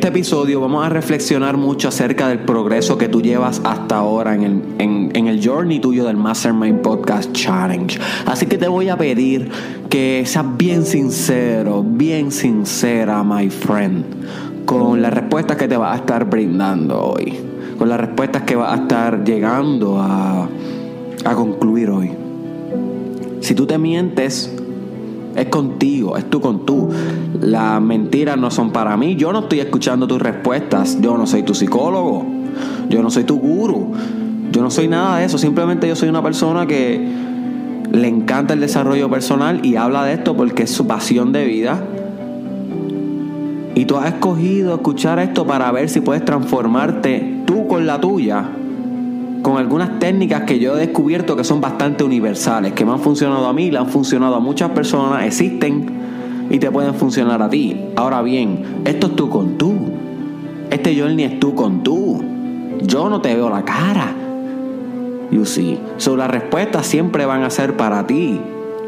Este episodio vamos a reflexionar mucho acerca del progreso que tú llevas hasta ahora en el, en, el journey tuyo del Mastermind Podcast Challenge. Así que te voy a pedir que seas bien sincero, bien sincera, my friend, con las respuestas que te vas a estar brindando hoy, con las respuestas que vas a estar llegando a, a concluir hoy. Si tú te mientes, es contigo, es tú con tú. Las mentiras no son para mí. Yo no estoy escuchando tus respuestas. Yo no soy tu psicólogo. Yo no soy tu guru. Yo no soy nada de eso. Simplemente yo soy una persona que le encanta el desarrollo personal y habla de esto porque es su pasión de vida. Y tú has escogido escuchar esto para ver si puedes transformarte tú con la tuya con algunas técnicas que yo he descubierto que son bastante universales, que me han funcionado a mí, le han funcionado a muchas personas, existen y te pueden funcionar a ti. Ahora bien, esto es tú con tú. Este journey es tú con tú. Yo no te veo la cara. You see. So, las respuestas siempre van a ser para ti.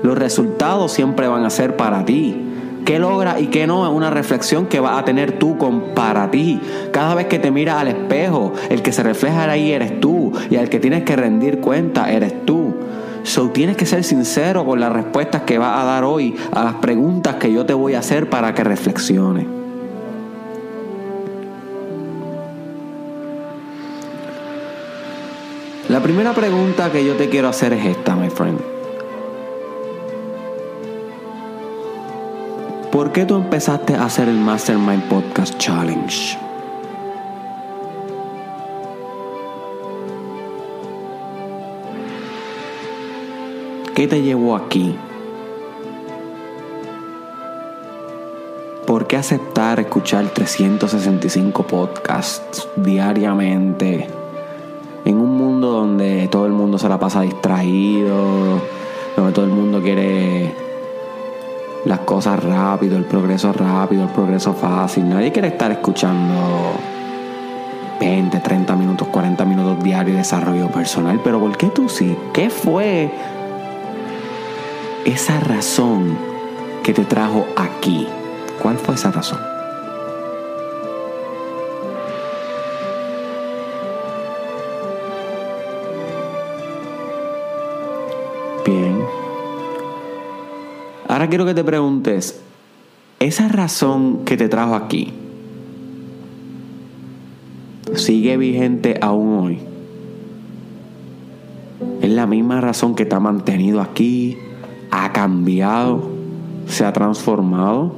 Los resultados siempre van a ser para ti. ¿Qué logra y qué no? Es una reflexión que vas a tener tú con para ti. Cada vez que te miras al espejo, el que se refleja ahí eres tú y al que tienes que rendir cuenta eres tú. So tienes que ser sincero con las respuestas que vas a dar hoy a las preguntas que yo te voy a hacer para que reflexiones. La primera pregunta que yo te quiero hacer es esta, my friend. ¿Por qué tú empezaste a hacer el Mastermind Podcast Challenge? ¿Qué te llevó aquí? ¿Por qué aceptar escuchar 365 podcasts diariamente en un mundo donde todo el mundo se la pasa distraído, donde todo el mundo quiere las cosas rápido, el progreso rápido, el progreso fácil. Nadie quiere estar escuchando 20, 30 minutos, 40 minutos diarios de desarrollo personal. Pero ¿por qué tú sí? ¿Qué fue esa razón que te trajo aquí? ¿Cuál fue esa razón? Ahora quiero que te preguntes, ¿esa razón que te trajo aquí sigue vigente aún hoy? ¿Es la misma razón que te ha mantenido aquí? ¿Ha cambiado? ¿Se ha transformado?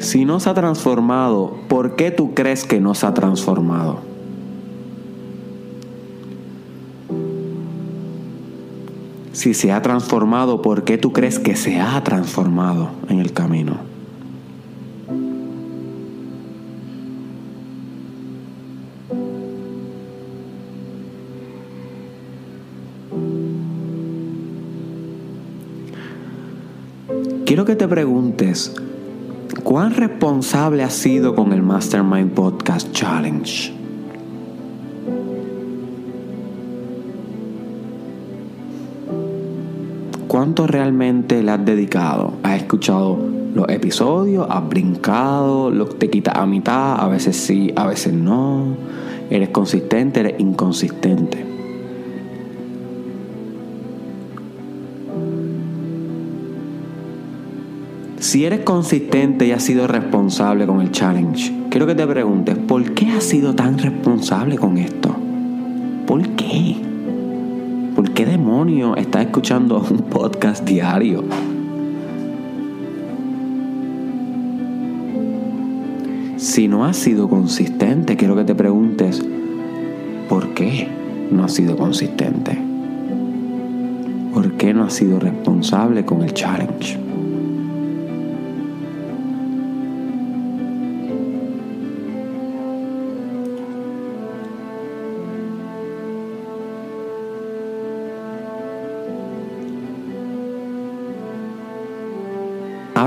Si no se ha transformado, ¿por qué tú crees que no se ha transformado? si se ha transformado, ¿por qué tú crees que se ha transformado en el camino? Te preguntes, ¿cuán responsable has sido con el Mastermind Podcast Challenge? ¿Cuánto realmente le has dedicado? ¿Has escuchado los episodios? ¿Has brincado? ¿Lo te quitas a mitad? A veces sí, a veces no. ¿Eres consistente? ¿Eres inconsistente? Si eres consistente y has sido responsable con el challenge, quiero que te preguntes, ¿por qué has sido tan responsable con esto? ¿Por qué? ¿Por qué demonio estás escuchando un podcast diario? Si no has sido consistente, quiero que te preguntes, ¿por qué no has sido consistente? ¿Por qué no has sido responsable con el challenge?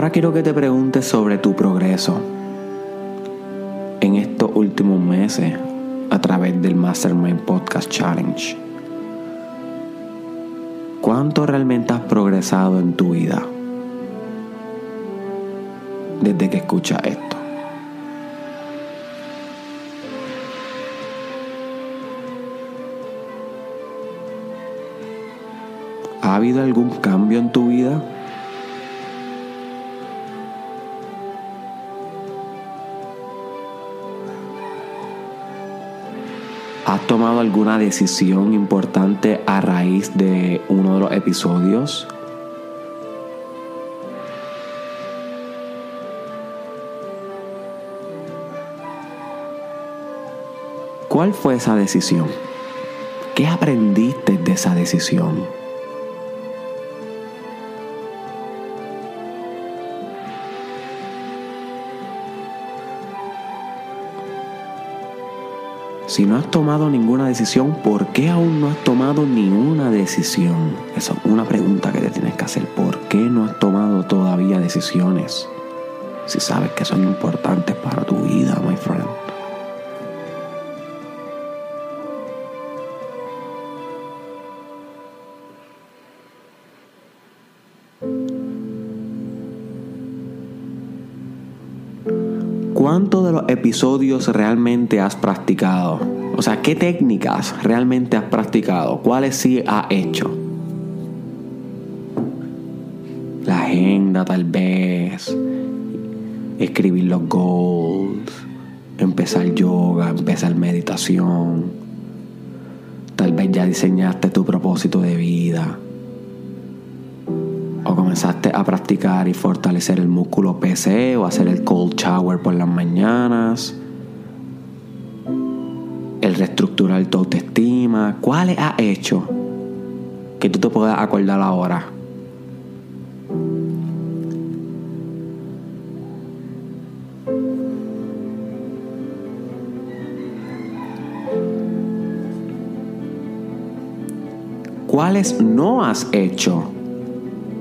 Ahora quiero que te preguntes sobre tu progreso en estos últimos meses a través del Mastermind Podcast Challenge. ¿Cuánto realmente has progresado en tu vida desde que escuchas esto? ¿Ha habido algún cambio en tu vida? ¿Has tomado alguna decisión importante a raíz de uno de los episodios? ¿Cuál fue esa decisión? ¿Qué aprendiste de esa decisión? Si no has tomado ninguna decisión, ¿por qué aún no has tomado ni una decisión? Esa es una pregunta que te tienes que hacer. ¿Por qué no has tomado todavía decisiones? Si sabes que son importantes para tu vida, my friend. ¿Cuántos de los episodios realmente has practicado? O sea, ¿qué técnicas realmente has practicado? ¿Cuáles sí has hecho? La agenda tal vez, escribir los goals, empezar yoga, empezar meditación. Tal vez ya diseñaste tu propósito de vida o comenzaste a practicar y fortalecer el músculo PC o hacer el cold shower por las mañanas, el reestructurar tu autoestima, ¿cuáles has hecho que tú te puedas acordar ahora? ¿Cuáles no has hecho?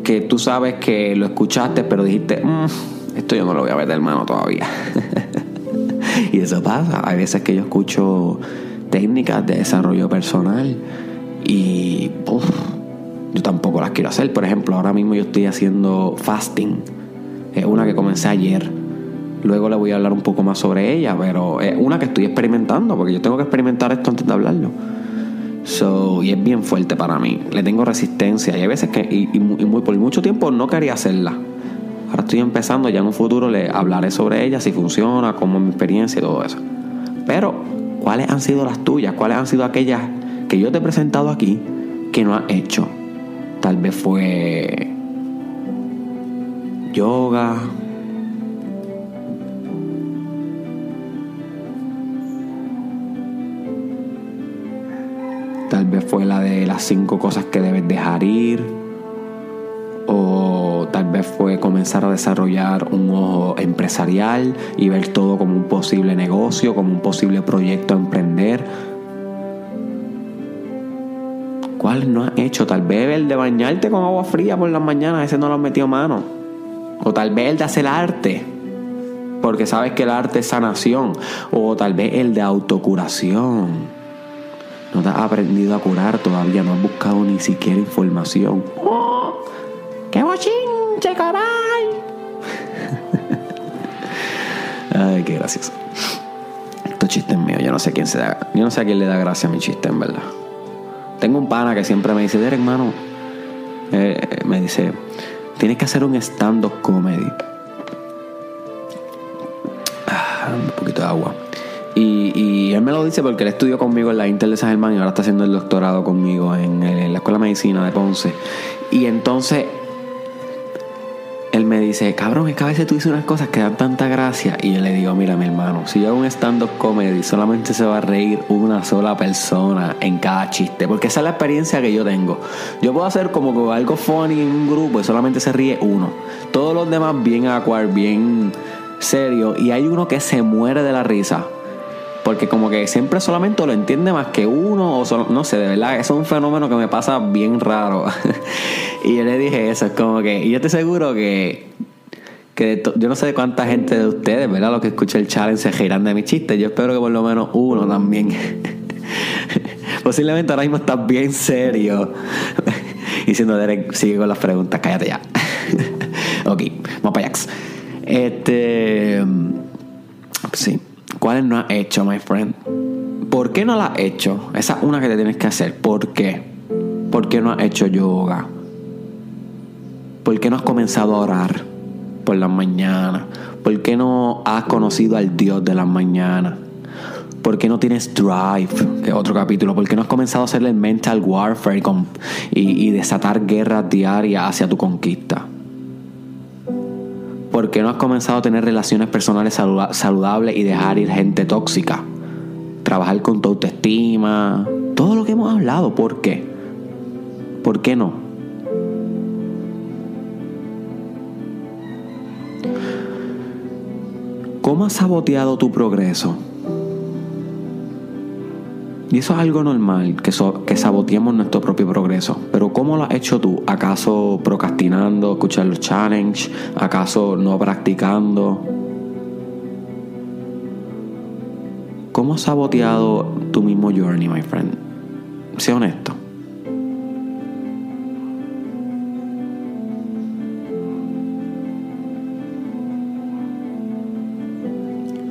Que tú sabes que lo escuchaste, pero dijiste, mm, esto yo no lo voy a ver de hermano todavía. y eso pasa. Hay veces que yo escucho técnicas de desarrollo personal y yo tampoco las quiero hacer. Por ejemplo, ahora mismo yo estoy haciendo fasting. Es una que comencé ayer. Luego le voy a hablar un poco más sobre ella, pero es una que estoy experimentando, porque yo tengo que experimentar esto antes de hablarlo. So, y es bien fuerte para mí. Le tengo resistencia. Y hay veces que, y, muy, por mucho tiempo no quería hacerla. Ahora estoy empezando, ya en un futuro le hablaré sobre ella, si funciona, cómo es mi experiencia y todo eso. Pero, ¿cuáles han sido las tuyas? ¿Cuáles han sido aquellas que yo te he presentado aquí que no has hecho? Tal vez fue yoga, Tal vez fue la de las cinco cosas que debes dejar ir. O tal vez fue comenzar a desarrollar un ojo empresarial y ver todo como un posible negocio, como un posible proyecto a emprender. ¿Cuál no has hecho? Tal vez el de bañarte con agua fría por las mañanas, ese no lo has metido mano. O tal vez el de hacer arte, porque sabes que el arte es sanación. O tal vez el de autocuración no te has aprendido a curar todavía, no has buscado ni siquiera información. ¡Oh! ¡Qué bochinche, caray! Ay, qué gracioso. Estos chistes míos, yo no sé quién se da, yo no sé a quién le da gracia a mi chiste, en verdad. Tengo un pana que siempre me dice, Derek, hermano, eh, me dice, tienes que hacer un stand-up comedy. Ah, un poquito de agua. Y, él me lo dice porque él estudió conmigo en la Intel de San Germán y ahora está haciendo el doctorado conmigo en, la Escuela de Medicina de Ponce. Y entonces él me dice, cabrón, es que a veces tú dices unas cosas que dan tanta gracia. Y yo le digo, mira, mi hermano, si yo hago un stand-up comedy, solamente se va a reír una sola persona en cada chiste. Porque esa es la experiencia que yo tengo. Yo puedo hacer como algo funny en un grupo y solamente se ríe uno. Todos los demás bien acuar, bien serio. Y hay uno que se muere de la risa. Porque como que siempre solamente lo entiende más que uno, o no sé, de verdad, es un fenómeno que me pasa bien raro. y yo le dije eso, es como que, y yo estoy seguro que, que yo no sé cuánta gente de ustedes, ¿verdad? Los que escuchan el challenge se giran de mi chiste. Yo espero que por lo menos uno también. Posiblemente ahora mismo estás bien serio. Diciendo Derek, sigue con las preguntas, cállate ya. ok, vamos para allá. Este. Sí. ¿Cuáles no has hecho, my friend? ¿Por qué no las has hecho? Esa es una que te tienes que hacer. ¿Por qué? ¿Por qué no has hecho yoga? ¿Por qué no has comenzado a orar por las mañanas? ¿Por qué no has conocido al Dios de las mañanas? ¿Por qué no tienes drive? Que otro capítulo. ¿Por qué no has comenzado a hacer el mental warfare y, y desatar guerras diarias hacia tu conquista? ¿Por qué no has comenzado a tener relaciones personales saludables y dejar ir gente tóxica? Trabajar con tu autoestima. Todo lo que hemos hablado. ¿Por qué? ¿Por qué no? ¿Cómo has saboteado tu progreso? Y eso es algo normal, que, que saboteemos nuestro propio progreso. Pero ¿cómo lo has hecho tú? ¿Acaso procrastinando, escuchar los challenges? ¿Acaso no practicando? ¿Cómo has saboteado tu mismo journey, my friend? Sé honesto.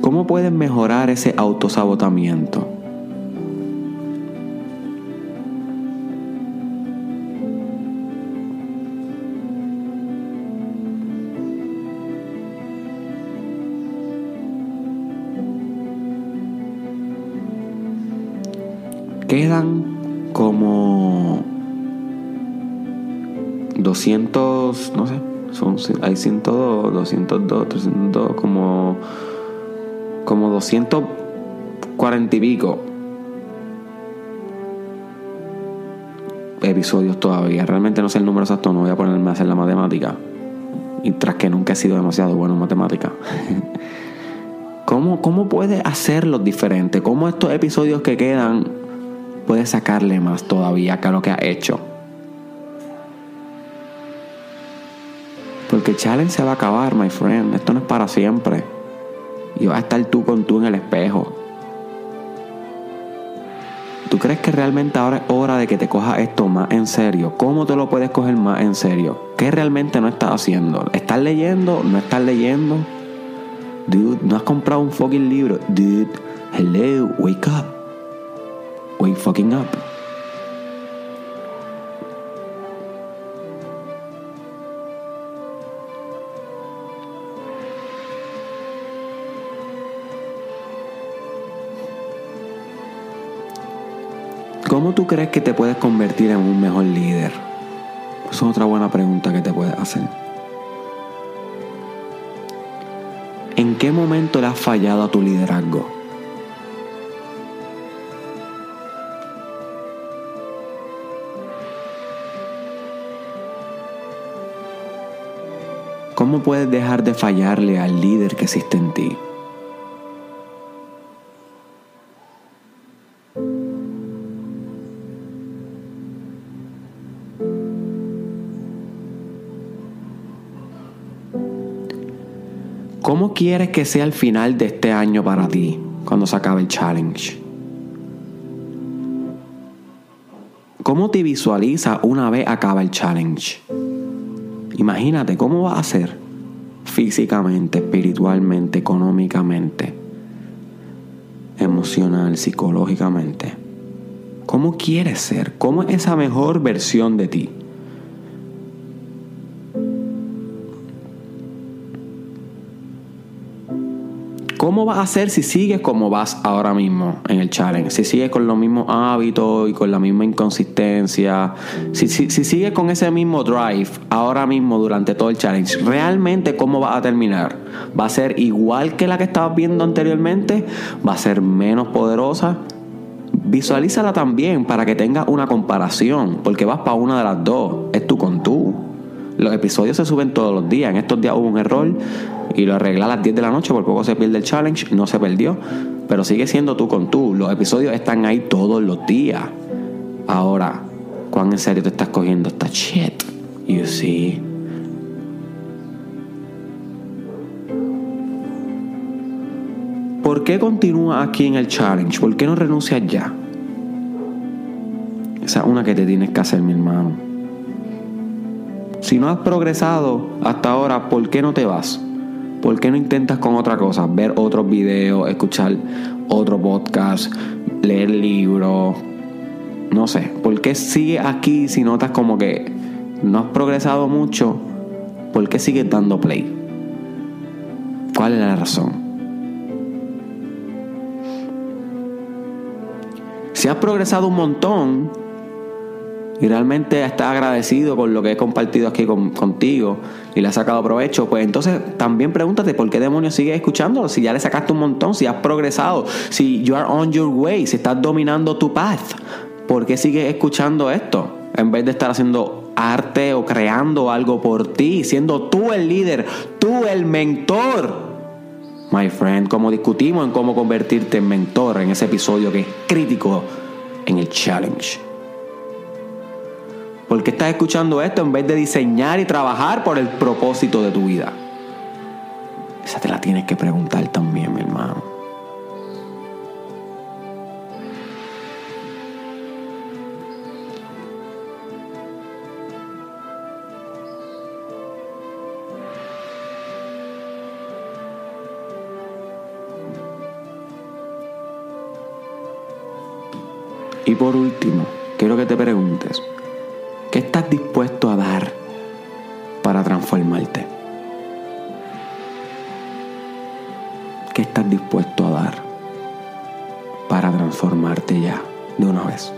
¿Cómo puedes mejorar ese autosabotamiento? 200, no sé, son, hay 102, 202, 302, como como 240 y pico episodios todavía. Realmente no sé el número exacto, no voy a ponerme a hacer la matemática. Y tras que nunca he sido demasiado bueno en matemática. ¿Cómo, ¿Cómo puedes hacerlos diferentes? ¿Cómo estos episodios que quedan puedes sacarle más todavía que lo que ha hecho? Porque el challenge se va a acabar, my friend. Esto no es para siempre y vas a estar tú con tú en el espejo. ¿Tú crees que realmente ahora es hora de que te cojas esto más en serio? ¿Cómo te lo puedes coger más en serio? ¿Qué realmente no estás haciendo? ¿Estás leyendo? ¿No estás leyendo? Dude, no has comprado un fucking libro. Dude, hello, wake up. Wake fucking up. ¿Cómo tú crees que te puedes convertir en un mejor líder? Esa es otra buena pregunta que te puedes hacer. ¿En qué momento le has fallado a tu liderazgo? ¿Cómo puedes dejar de fallarle al líder que existe en ti? ¿Cómo quieres que sea el final de este año para ti cuando se acabe el challenge? ¿Cómo te visualizas una vez acaba el challenge? Imagínate cómo vas a ser físicamente, espiritualmente, económicamente, emocional, psicológicamente. ¿Cómo quieres ser? ¿Cómo es esa mejor versión de ti? ¿Cómo vas a hacer si sigues como vas ahora mismo en el challenge? Si sigues con los mismos hábitos y con la misma inconsistencia, si, sigues con ese mismo drive ahora mismo durante todo el challenge, ¿realmente cómo vas a terminar? ¿Va a ser igual que la que estabas viendo anteriormente? ¿Va a ser menos poderosa? Visualízala también para que tengas una comparación, porque vas para una de las dos, es tú con tú. Los episodios se suben todos los días. En estos días hubo un error y lo arreglé a las 10 de la noche, por poco se pierde el challenge, no se perdió, pero sigue siendo tú con tú. Los episodios están ahí todos los días. Ahora, ¿cuán en serio te estás cogiendo esta shit? You see. ¿Por qué continúas aquí en el challenge? ¿Por qué no renuncias ya? Esa es una que te tienes que hacer, mi hermano. Si no has progresado hasta ahora, ¿por qué no te vas? ¿Por qué no intentas con otra cosa? Ver otros videos, escuchar otro podcast, leer libros. No sé. ¿Por qué sigues aquí si notas como que no has progresado mucho? ¿Por qué sigues dando play? ¿Cuál es la razón? Si has progresado un montón, y realmente estás agradecido con lo que he compartido aquí contigo y le has sacado provecho, pues entonces también pregúntate por qué demonios sigues escuchándolo. Si ya le sacaste un montón, si has progresado, si you are on your way, si estás dominando tu path, ¿por qué sigues escuchando esto? En vez de estar haciendo arte o creando algo por ti, siendo tú el líder, tú el mentor. My friend, como discutimos en cómo convertirte en mentor en ese episodio que es crítico en el challenge. ¿Por qué estás escuchando esto en vez de diseñar y trabajar por el propósito de tu vida? Esa te la tienes que preguntar también, mi hermano. Y por último, quiero que te preguntes, ¿Qué estás dispuesto a dar para transformarte? ¿Qué estás dispuesto a dar para transformarte ya de una vez?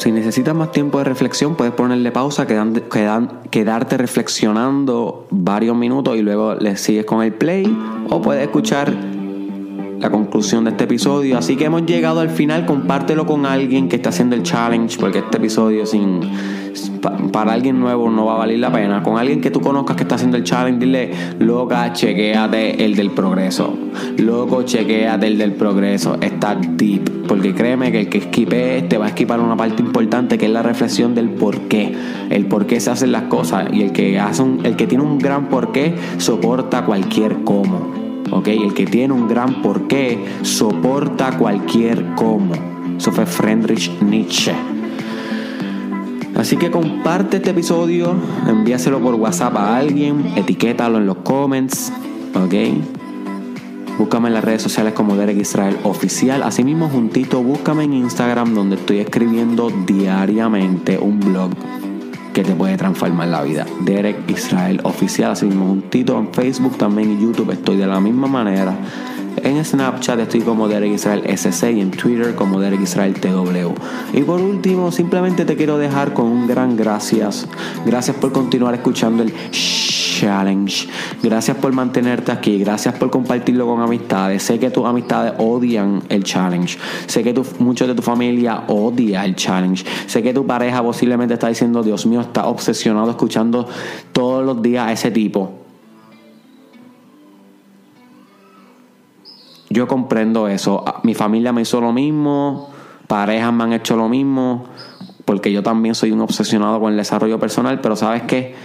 Si necesitas más tiempo de reflexión, puedes ponerle pausa, quedarte reflexionando varios minutos y luego le sigues con el play. O puedes escuchar la conclusión de este episodio. Así que hemos llegado al final. Compártelo con alguien que está haciendo el challenge, porque este episodio sin para alguien nuevo no va a valer la pena. Con alguien que tú conozcas que está haciendo el challenge, dile, loca, chequéate el del progreso. Loco, chequéate el del progreso. Está deep. Porque créeme que el que esquipe te va a esquipar una parte importante que es la reflexión del por qué. El por qué se hacen las cosas. Y el que hace un, el que tiene un gran por qué soporta cualquier cómo. ¿Ok? El que tiene un gran por qué soporta cualquier cómo. Eso fue Friedrich Nietzsche. Así que comparte este episodio, envíaselo por WhatsApp a alguien, etiquétalo en los comments, ¿ok? Búscame en las redes sociales como Derek Israel Oficial. Asimismo, juntito, búscame en Instagram donde estoy escribiendo diariamente un blog que te puede transformar la vida. Derek Israel Oficial. Asimismo, juntito en Facebook también y YouTube estoy de la misma manera. En Snapchat estoy como Derek Israel SC y en Twitter como Derek Israel TW. Y por último, simplemente te quiero dejar con un gran gracias. Gracias por continuar escuchando el challenge. Gracias por mantenerte aquí. Gracias por compartirlo con amistades. Sé que tus amistades odian el challenge. Sé que muchos de tu familia odia el challenge. Sé que tu pareja posiblemente está diciendo, Dios mío, está obsesionado escuchando todos los días a ese tipo. Yo comprendo eso. Mi familia me hizo lo mismo, parejas me han hecho lo mismo, porque yo también soy un obsesionado con el desarrollo personal, pero sabes qué?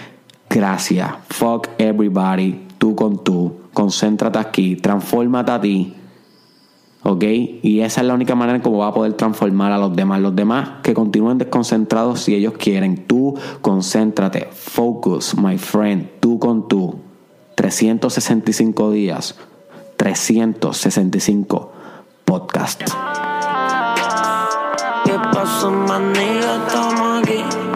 Gracias. Fuck everybody. Tú con tú. Concéntrate aquí. Transfórmate a ti. ¿Ok? Y esa es la única manera en cómo va a poder transformar a los demás. Los demás que continúen desconcentrados si ellos quieren. Tú concéntrate. Focus, my friend. Tú con tú. 365 días 365 podcasts. ¿Qué pasó? Estamos aquí.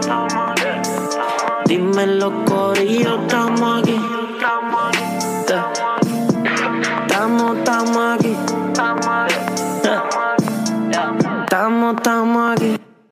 Dime los corillos, estamos aquí.